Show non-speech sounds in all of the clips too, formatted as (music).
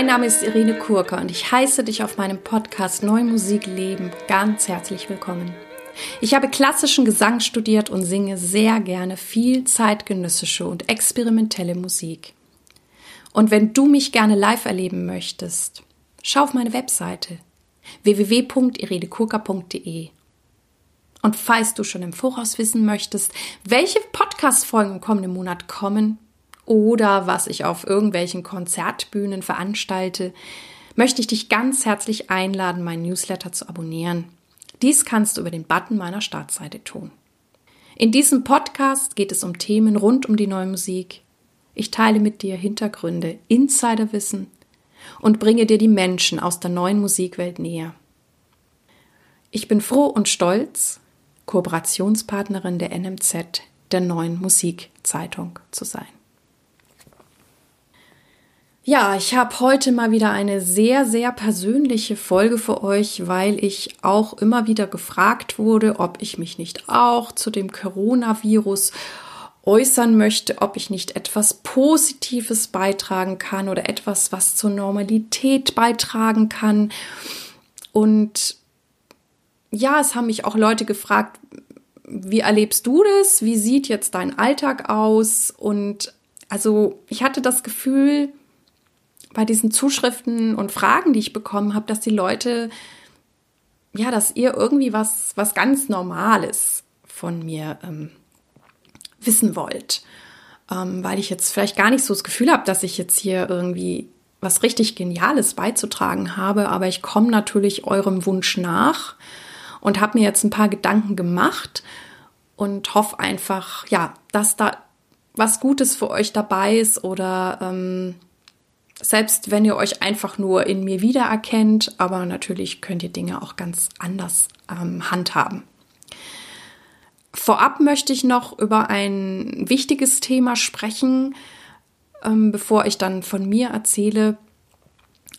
Mein Name ist Irene Kurka und ich heiße dich auf meinem Podcast Neue Musik Leben ganz herzlich willkommen. Ich habe klassischen Gesang studiert und singe sehr gerne viel zeitgenössische und experimentelle Musik. Und wenn du mich gerne live erleben möchtest, schau auf meine Webseite www.iredekurka.de. Und falls du schon im Voraus wissen möchtest, welche Podcast-Folgen im kommenden Monat kommen, oder was ich auf irgendwelchen Konzertbühnen veranstalte, möchte ich dich ganz herzlich einladen, meinen Newsletter zu abonnieren. Dies kannst du über den Button meiner Startseite tun. In diesem Podcast geht es um Themen rund um die neue Musik. Ich teile mit dir Hintergründe, Insiderwissen und bringe dir die Menschen aus der neuen Musikwelt näher. Ich bin froh und stolz, Kooperationspartnerin der NMZ, der neuen Musikzeitung zu sein. Ja, ich habe heute mal wieder eine sehr, sehr persönliche Folge für euch, weil ich auch immer wieder gefragt wurde, ob ich mich nicht auch zu dem Coronavirus äußern möchte, ob ich nicht etwas Positives beitragen kann oder etwas, was zur Normalität beitragen kann. Und ja, es haben mich auch Leute gefragt, wie erlebst du das? Wie sieht jetzt dein Alltag aus? Und also ich hatte das Gefühl, bei diesen Zuschriften und Fragen, die ich bekommen habe, dass die Leute, ja, dass ihr irgendwie was, was ganz Normales von mir ähm, wissen wollt. Ähm, weil ich jetzt vielleicht gar nicht so das Gefühl habe, dass ich jetzt hier irgendwie was richtig Geniales beizutragen habe, aber ich komme natürlich eurem Wunsch nach und habe mir jetzt ein paar Gedanken gemacht und hoffe einfach, ja, dass da was Gutes für euch dabei ist oder ähm, selbst wenn ihr euch einfach nur in mir wiedererkennt, aber natürlich könnt ihr Dinge auch ganz anders ähm, handhaben. Vorab möchte ich noch über ein wichtiges Thema sprechen, ähm, bevor ich dann von mir erzähle,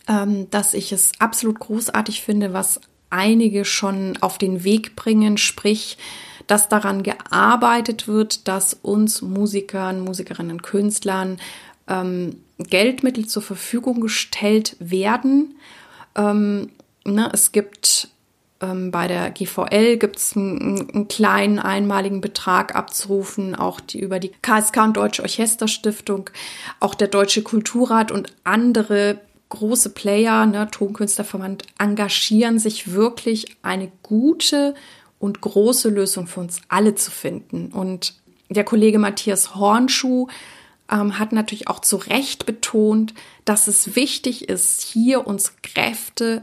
ähm, dass ich es absolut großartig finde, was einige schon auf den Weg bringen, sprich, dass daran gearbeitet wird, dass uns Musikern, Musikerinnen, Künstlern ähm, Geldmittel zur Verfügung gestellt werden. Ähm, ne, es gibt ähm, bei der GVL gibt es einen, einen, kleinen einmaligen Betrag abzurufen, auch die über die KSK und Deutsche Orchesterstiftung, auch der Deutsche Kulturrat und andere große Player, ne, Tonkünstlerverband, engagieren sich wirklich eine gute und große Lösung für uns alle zu finden. Und der Kollege Matthias Hornschuh ähm, hat natürlich auch zu Recht betont, dass es wichtig ist, hier uns Kräfte,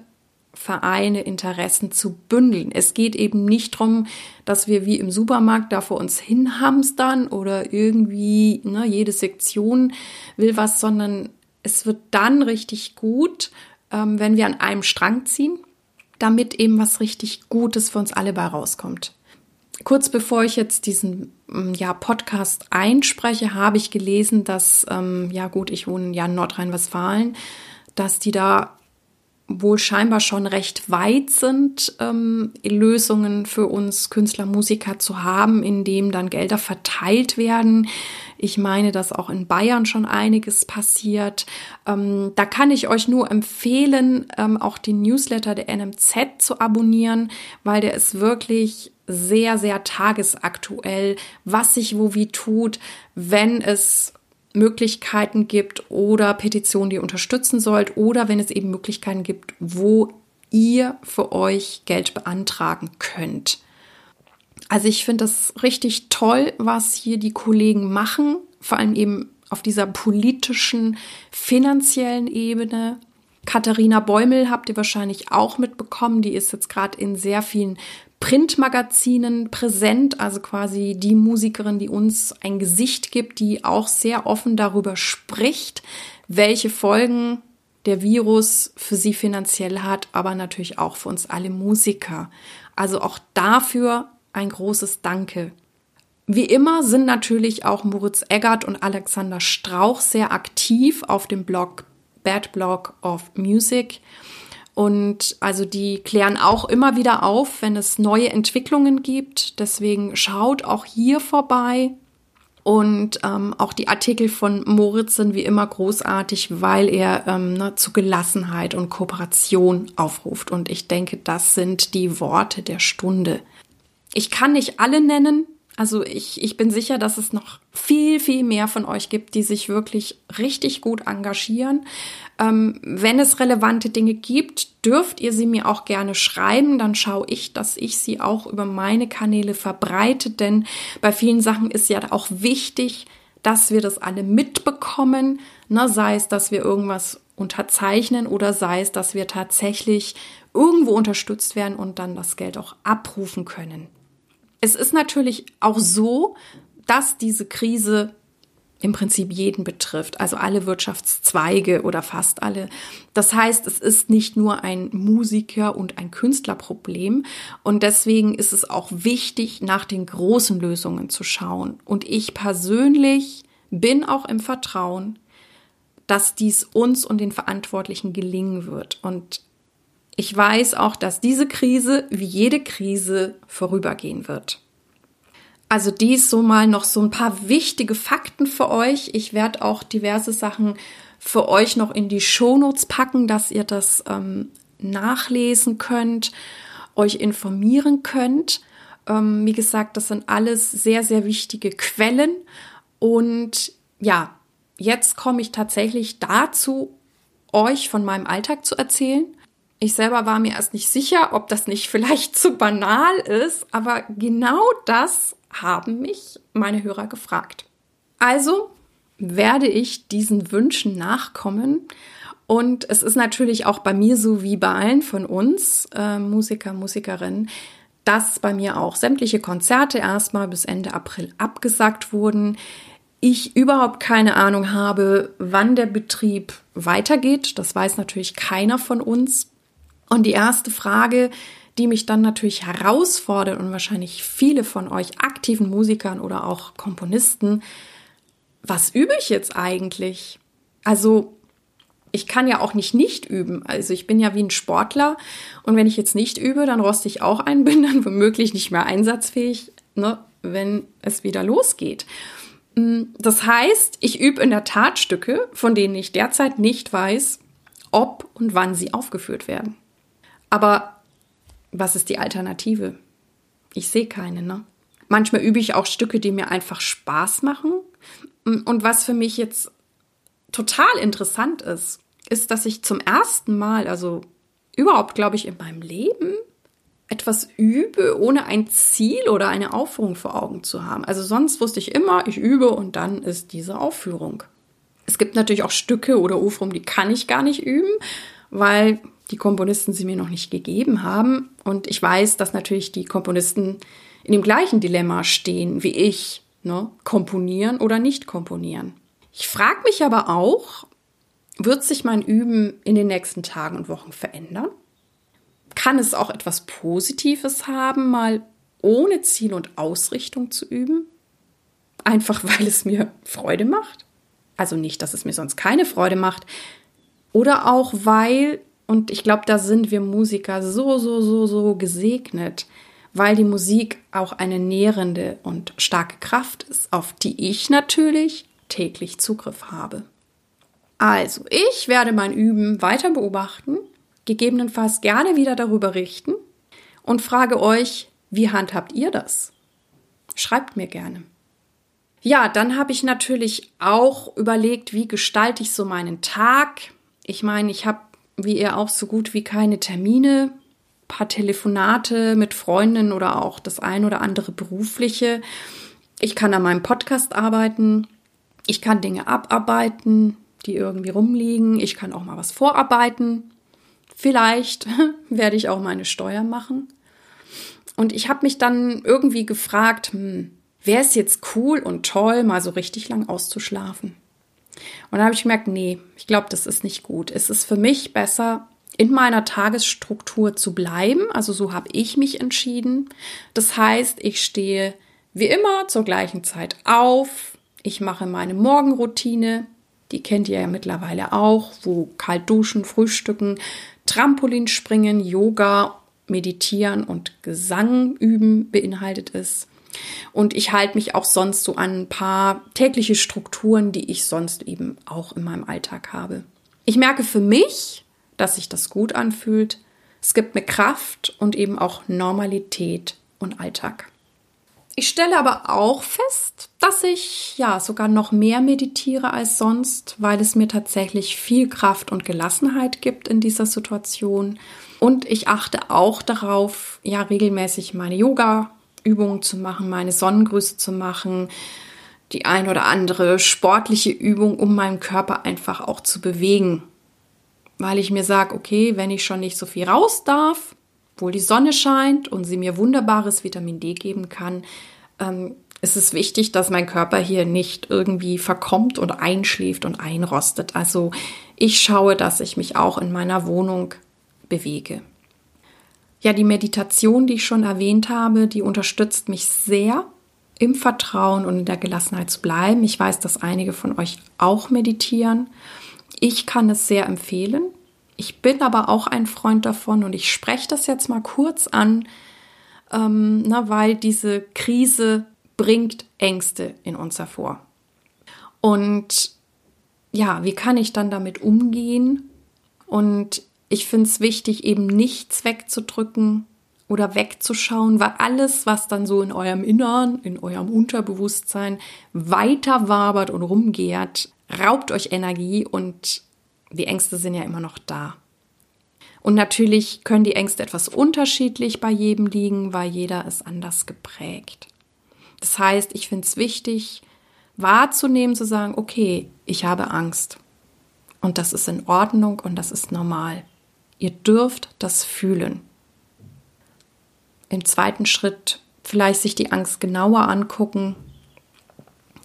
Vereine, Interessen zu bündeln. Es geht eben nicht darum, dass wir wie im Supermarkt da vor uns hinhamstern oder irgendwie ne, jede Sektion will was, sondern es wird dann richtig gut, ähm, wenn wir an einem Strang ziehen, damit eben was richtig Gutes für uns alle bei rauskommt kurz bevor ich jetzt diesen mm, ja, Podcast einspreche, habe ich gelesen, dass, ähm, ja gut, ich wohne ja in Nordrhein-Westfalen, dass die da wohl scheinbar schon recht weit sind, ähm, Lösungen für uns Künstler, Musiker zu haben, indem dann Gelder verteilt werden. Ich meine, dass auch in Bayern schon einiges passiert. Ähm, da kann ich euch nur empfehlen, ähm, auch den Newsletter der NMZ zu abonnieren, weil der ist wirklich sehr, sehr tagesaktuell, was sich wo wie tut, wenn es Möglichkeiten gibt oder Petitionen, die ihr unterstützen sollt oder wenn es eben Möglichkeiten gibt, wo ihr für euch Geld beantragen könnt. Also ich finde das richtig toll, was hier die Kollegen machen, vor allem eben auf dieser politischen, finanziellen Ebene. Katharina Bäumel habt ihr wahrscheinlich auch mitbekommen. Die ist jetzt gerade in sehr vielen Printmagazinen präsent, also quasi die Musikerin, die uns ein Gesicht gibt, die auch sehr offen darüber spricht, welche Folgen der Virus für sie finanziell hat, aber natürlich auch für uns alle Musiker. Also auch dafür ein großes Danke. Wie immer sind natürlich auch Moritz Eggert und Alexander Strauch sehr aktiv auf dem Blog Bad Blog of Music. Und also die klären auch immer wieder auf, wenn es neue Entwicklungen gibt. Deswegen schaut auch hier vorbei. Und ähm, auch die Artikel von Moritz sind wie immer großartig, weil er ähm, ne, zu Gelassenheit und Kooperation aufruft. Und ich denke, das sind die Worte der Stunde. Ich kann nicht alle nennen, also ich, ich bin sicher, dass es noch viel, viel mehr von euch gibt, die sich wirklich richtig gut engagieren. Ähm, wenn es relevante Dinge gibt, dürft ihr sie mir auch gerne schreiben. Dann schaue ich, dass ich sie auch über meine Kanäle verbreite. Denn bei vielen Sachen ist ja auch wichtig, dass wir das alle mitbekommen. Ne? Sei es, dass wir irgendwas unterzeichnen oder sei es, dass wir tatsächlich irgendwo unterstützt werden und dann das Geld auch abrufen können. Es ist natürlich auch so, dass diese Krise im Prinzip jeden betrifft, also alle Wirtschaftszweige oder fast alle. Das heißt, es ist nicht nur ein Musiker- und ein Künstlerproblem und deswegen ist es auch wichtig, nach den großen Lösungen zu schauen. Und ich persönlich bin auch im Vertrauen, dass dies uns und den Verantwortlichen gelingen wird. Und ich weiß auch, dass diese Krise wie jede Krise vorübergehen wird. Also dies so mal noch so ein paar wichtige Fakten für euch. Ich werde auch diverse Sachen für euch noch in die Shownotes packen, dass ihr das ähm, nachlesen könnt, euch informieren könnt. Ähm, wie gesagt, das sind alles sehr, sehr wichtige Quellen. Und ja, jetzt komme ich tatsächlich dazu, euch von meinem Alltag zu erzählen. Ich selber war mir erst nicht sicher, ob das nicht vielleicht (laughs) zu banal ist, aber genau das haben mich meine Hörer gefragt. Also werde ich diesen Wünschen nachkommen. Und es ist natürlich auch bei mir so wie bei allen von uns, äh, Musiker, Musikerinnen, dass bei mir auch sämtliche Konzerte erstmal bis Ende April abgesagt wurden. Ich überhaupt keine Ahnung habe, wann der Betrieb weitergeht. Das weiß natürlich keiner von uns. Und die erste Frage, die mich dann natürlich herausfordert und wahrscheinlich viele von euch aktiven Musikern oder auch Komponisten, was übe ich jetzt eigentlich? Also ich kann ja auch nicht nicht üben. Also ich bin ja wie ein Sportler und wenn ich jetzt nicht übe, dann roste ich auch ein, (laughs) bin dann womöglich nicht mehr einsatzfähig, ne, wenn es wieder losgeht. Mm, das heißt, ich übe in der Tat Stücke, von denen ich derzeit nicht weiß, ob und wann sie aufgeführt werden. Aber was ist die Alternative? Ich sehe keine, ne? Manchmal übe ich auch Stücke, die mir einfach Spaß machen. Und was für mich jetzt total interessant ist, ist, dass ich zum ersten Mal, also überhaupt, glaube ich, in meinem Leben etwas übe, ohne ein Ziel oder eine Aufführung vor Augen zu haben. Also sonst wusste ich immer, ich übe und dann ist diese Aufführung. Es gibt natürlich auch Stücke oder Aufführungen, die kann ich gar nicht üben, weil die Komponisten sie mir noch nicht gegeben haben. Und ich weiß, dass natürlich die Komponisten in dem gleichen Dilemma stehen wie ich. Ne? Komponieren oder nicht komponieren. Ich frage mich aber auch, wird sich mein Üben in den nächsten Tagen und Wochen verändern? Kann es auch etwas Positives haben, mal ohne Ziel und Ausrichtung zu üben? Einfach weil es mir Freude macht? Also nicht, dass es mir sonst keine Freude macht. Oder auch weil und ich glaube, da sind wir Musiker so, so, so, so gesegnet, weil die Musik auch eine nährende und starke Kraft ist, auf die ich natürlich täglich Zugriff habe. Also, ich werde mein Üben weiter beobachten, gegebenenfalls gerne wieder darüber richten und frage euch, wie handhabt ihr das? Schreibt mir gerne. Ja, dann habe ich natürlich auch überlegt, wie gestalte ich so meinen Tag. Ich meine, ich habe wie ihr auch so gut wie keine Termine, paar Telefonate mit Freundinnen oder auch das ein oder andere berufliche. Ich kann an meinem Podcast arbeiten. Ich kann Dinge abarbeiten, die irgendwie rumliegen. Ich kann auch mal was vorarbeiten. Vielleicht (laughs) werde ich auch meine Steuer machen. Und ich habe mich dann irgendwie gefragt, hm, wäre es jetzt cool und toll, mal so richtig lang auszuschlafen? Und da habe ich gemerkt, nee, ich glaube, das ist nicht gut. Es ist für mich besser, in meiner Tagesstruktur zu bleiben. Also so habe ich mich entschieden. Das heißt, ich stehe wie immer zur gleichen Zeit auf. Ich mache meine Morgenroutine. Die kennt ihr ja mittlerweile auch, wo kalt duschen, frühstücken, Trampolin springen, Yoga, meditieren und Gesang üben beinhaltet ist. Und ich halte mich auch sonst so an ein paar tägliche Strukturen, die ich sonst eben auch in meinem Alltag habe. Ich merke für mich, dass sich das gut anfühlt. Es gibt mir Kraft und eben auch Normalität und Alltag. Ich stelle aber auch fest, dass ich ja sogar noch mehr meditiere als sonst, weil es mir tatsächlich viel Kraft und Gelassenheit gibt in dieser Situation. Und ich achte auch darauf, ja regelmäßig meine Yoga-Übungen zu machen, meine Sonnengrüße zu machen, die ein oder andere sportliche Übung, um meinen Körper einfach auch zu bewegen. Weil ich mir sage, okay, wenn ich schon nicht so viel raus darf, obwohl die Sonne scheint und sie mir wunderbares Vitamin D geben kann, ähm, ist es wichtig, dass mein Körper hier nicht irgendwie verkommt und einschläft und einrostet. Also ich schaue, dass ich mich auch in meiner Wohnung bewege. Ja, die Meditation, die ich schon erwähnt habe, die unterstützt mich sehr im Vertrauen und in der Gelassenheit zu bleiben. Ich weiß, dass einige von euch auch meditieren. Ich kann es sehr empfehlen. Ich bin aber auch ein Freund davon und ich spreche das jetzt mal kurz an, ähm, na, weil diese Krise bringt Ängste in uns hervor. Und ja, wie kann ich dann damit umgehen? Und ich finde es wichtig, eben nichts wegzudrücken oder wegzuschauen, weil alles, was dann so in eurem Innern, in eurem Unterbewusstsein weiter wabert und rumgehrt, raubt euch Energie und die Ängste sind ja immer noch da. Und natürlich können die Ängste etwas unterschiedlich bei jedem liegen, weil jeder ist anders geprägt. Das heißt, ich finde es wichtig, wahrzunehmen, zu sagen, okay, ich habe Angst. Und das ist in Ordnung und das ist normal. Ihr dürft das fühlen. Im zweiten Schritt vielleicht sich die Angst genauer angucken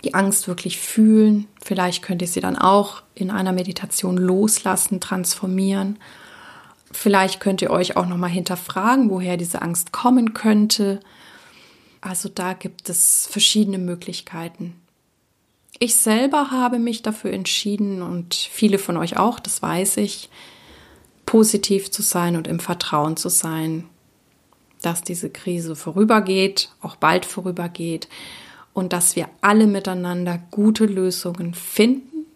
die Angst wirklich fühlen. Vielleicht könnt ihr sie dann auch in einer Meditation loslassen, transformieren. Vielleicht könnt ihr euch auch noch mal hinterfragen, woher diese Angst kommen könnte. Also da gibt es verschiedene Möglichkeiten. Ich selber habe mich dafür entschieden und viele von euch auch, das weiß ich, positiv zu sein und im Vertrauen zu sein, dass diese Krise vorübergeht, auch bald vorübergeht und dass wir alle miteinander gute Lösungen finden,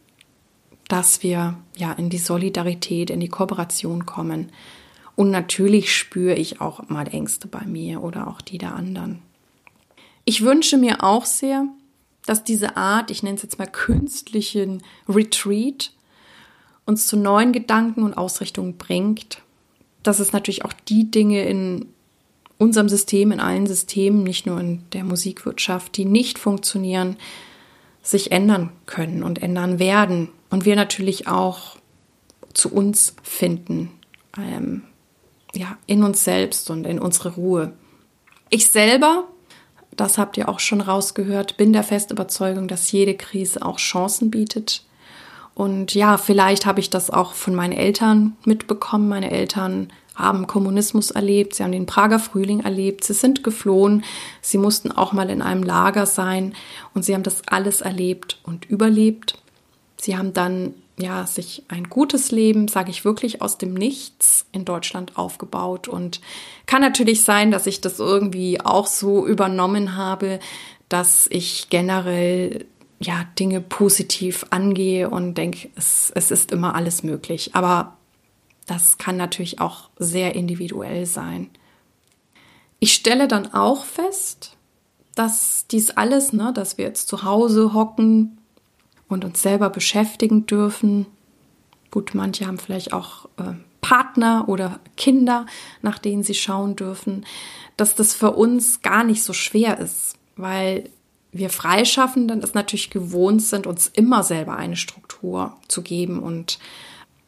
dass wir ja in die Solidarität, in die Kooperation kommen. Und natürlich spüre ich auch mal Ängste bei mir oder auch die der anderen. Ich wünsche mir auch sehr, dass diese Art, ich nenne es jetzt mal künstlichen Retreat, uns zu neuen Gedanken und Ausrichtungen bringt, dass es natürlich auch die Dinge in unserem System, in allen Systemen, nicht nur in der Musikwirtschaft, die nicht funktionieren, sich ändern können und ändern werden. Und wir natürlich auch zu uns finden, ähm, ja, in uns selbst und in unsere Ruhe. Ich selber, das habt ihr auch schon rausgehört, bin der festen Überzeugung, dass jede Krise auch Chancen bietet. Und ja, vielleicht habe ich das auch von meinen Eltern mitbekommen. Meine Eltern haben Kommunismus erlebt, sie haben den Prager Frühling erlebt, sie sind geflohen, sie mussten auch mal in einem Lager sein und sie haben das alles erlebt und überlebt. Sie haben dann ja sich ein gutes Leben, sage ich wirklich, aus dem Nichts in Deutschland aufgebaut und kann natürlich sein, dass ich das irgendwie auch so übernommen habe, dass ich generell ja Dinge positiv angehe und denke, es, es ist immer alles möglich. Aber das kann natürlich auch sehr individuell sein. Ich stelle dann auch fest, dass dies alles, ne, dass wir jetzt zu Hause hocken und uns selber beschäftigen dürfen. Gut, manche haben vielleicht auch äh, Partner oder Kinder, nach denen sie schauen dürfen, dass das für uns gar nicht so schwer ist, weil wir Freischaffenden es natürlich gewohnt sind, uns immer selber eine Struktur zu geben und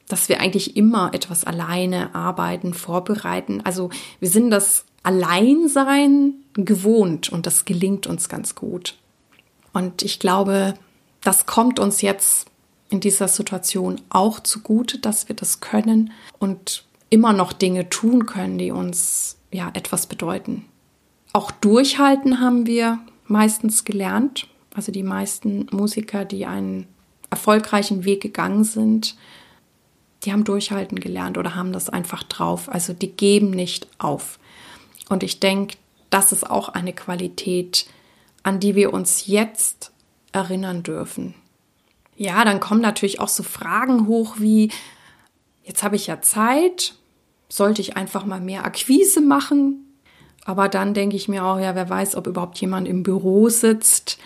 dass wir eigentlich immer etwas alleine arbeiten, vorbereiten. Also wir sind das Alleinsein gewohnt und das gelingt uns ganz gut. Und ich glaube, das kommt uns jetzt in dieser Situation auch zugute, dass wir das können und immer noch Dinge tun können, die uns ja etwas bedeuten. Auch durchhalten haben wir meistens gelernt. Also die meisten Musiker, die einen erfolgreichen Weg gegangen sind, die haben durchhalten gelernt oder haben das einfach drauf. Also die geben nicht auf. Und ich denke, das ist auch eine Qualität, an die wir uns jetzt erinnern dürfen. Ja, dann kommen natürlich auch so Fragen hoch wie, jetzt habe ich ja Zeit, sollte ich einfach mal mehr Akquise machen? Aber dann denke ich mir auch, ja, wer weiß, ob überhaupt jemand im Büro sitzt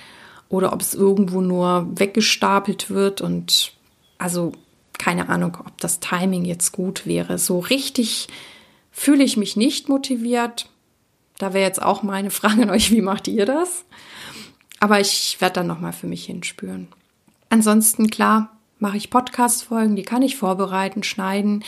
oder ob es irgendwo nur weggestapelt wird und also keine Ahnung, ob das Timing jetzt gut wäre. So richtig fühle ich mich nicht motiviert. Da wäre jetzt auch meine Frage an euch, wie macht ihr das? Aber ich werde dann nochmal für mich hinspüren. Ansonsten klar, mache ich Podcast-Folgen, die kann ich vorbereiten, schneiden.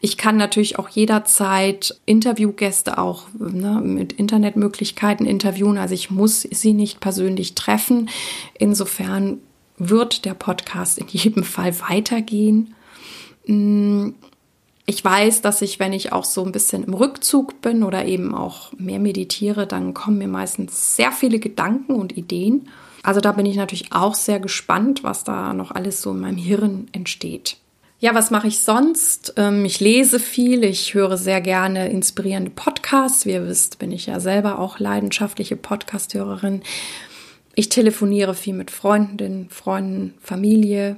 Ich kann natürlich auch jederzeit Interviewgäste auch ne, mit Internetmöglichkeiten interviewen. Also ich muss sie nicht persönlich treffen. Insofern wird der Podcast in jedem Fall weitergehen. Ich weiß, dass ich, wenn ich auch so ein bisschen im Rückzug bin oder eben auch mehr meditiere, dann kommen mir meistens sehr viele Gedanken und Ideen. Also da bin ich natürlich auch sehr gespannt, was da noch alles so in meinem Hirn entsteht. Ja, was mache ich sonst? Ähm, ich lese viel, ich höre sehr gerne inspirierende Podcasts. Wie ihr wisst, bin ich ja selber auch leidenschaftliche Podcasthörerin. Ich telefoniere viel mit Freundinnen, Freunden, Familie.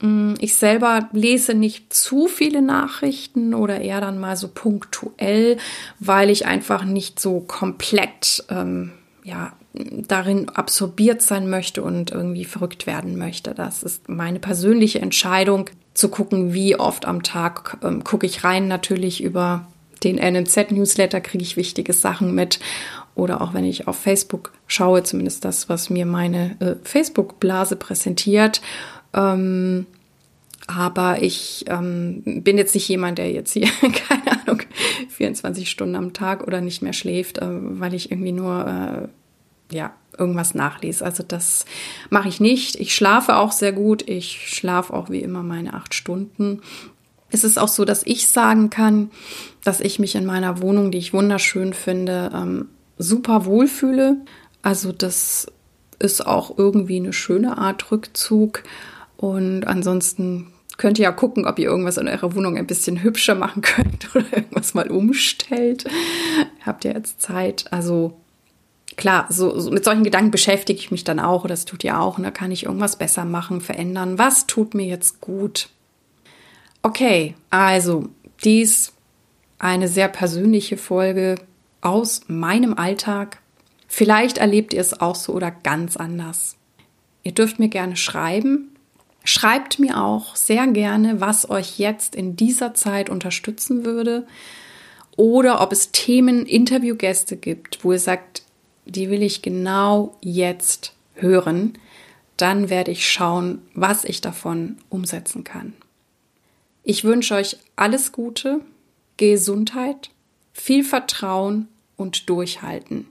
Mm, ich selber lese nicht zu viele Nachrichten oder eher dann mal so punktuell, weil ich einfach nicht so komplett ähm, ja, darin absorbiert sein möchte und irgendwie verrückt werden möchte. Das ist meine persönliche Entscheidung, zu gucken, wie oft am Tag ähm, gucke ich rein. Natürlich über den NNZ-Newsletter kriege ich wichtige Sachen mit. Oder auch wenn ich auf Facebook schaue, zumindest das, was mir meine äh, Facebook-Blase präsentiert. Ähm, aber ich ähm, bin jetzt nicht jemand, der jetzt hier, (laughs) keine Ahnung, 24 Stunden am Tag oder nicht mehr schläft, äh, weil ich irgendwie nur äh, ja, irgendwas nachlese. Also das mache ich nicht. Ich schlafe auch sehr gut. Ich schlafe auch wie immer meine acht Stunden. Es ist auch so, dass ich sagen kann, dass ich mich in meiner Wohnung, die ich wunderschön finde, ähm, super wohlfühle. Also das ist auch irgendwie eine schöne Art Rückzug. Und ansonsten könnt ihr ja gucken, ob ihr irgendwas in eurer Wohnung ein bisschen hübscher machen (laughs) könnt oder irgendwas mal umstellt. Habt ihr jetzt Zeit? Also klar, so, so, mit solchen Gedanken beschäftige ich mich dann auch, das tut ihr auch, und da kann ich irgendwas besser machen, verändern. Was tut mir jetzt gut? Okay, also dies eine sehr persönliche Folge aus meinem Alltag. Vielleicht erlebt ihr es auch so oder ganz anders. Ihr dürft mir gerne schreiben. Schreibt mir auch sehr gerne, was euch jetzt in dieser Zeit unterstützen würde oder ob es Themen, Interviewgäste gibt, wo ihr sagt, die will ich genau jetzt hören, dann werde ich schauen, was ich davon umsetzen kann. Ich wünsche euch alles Gute, Gesundheit, viel Vertrauen und Durchhalten.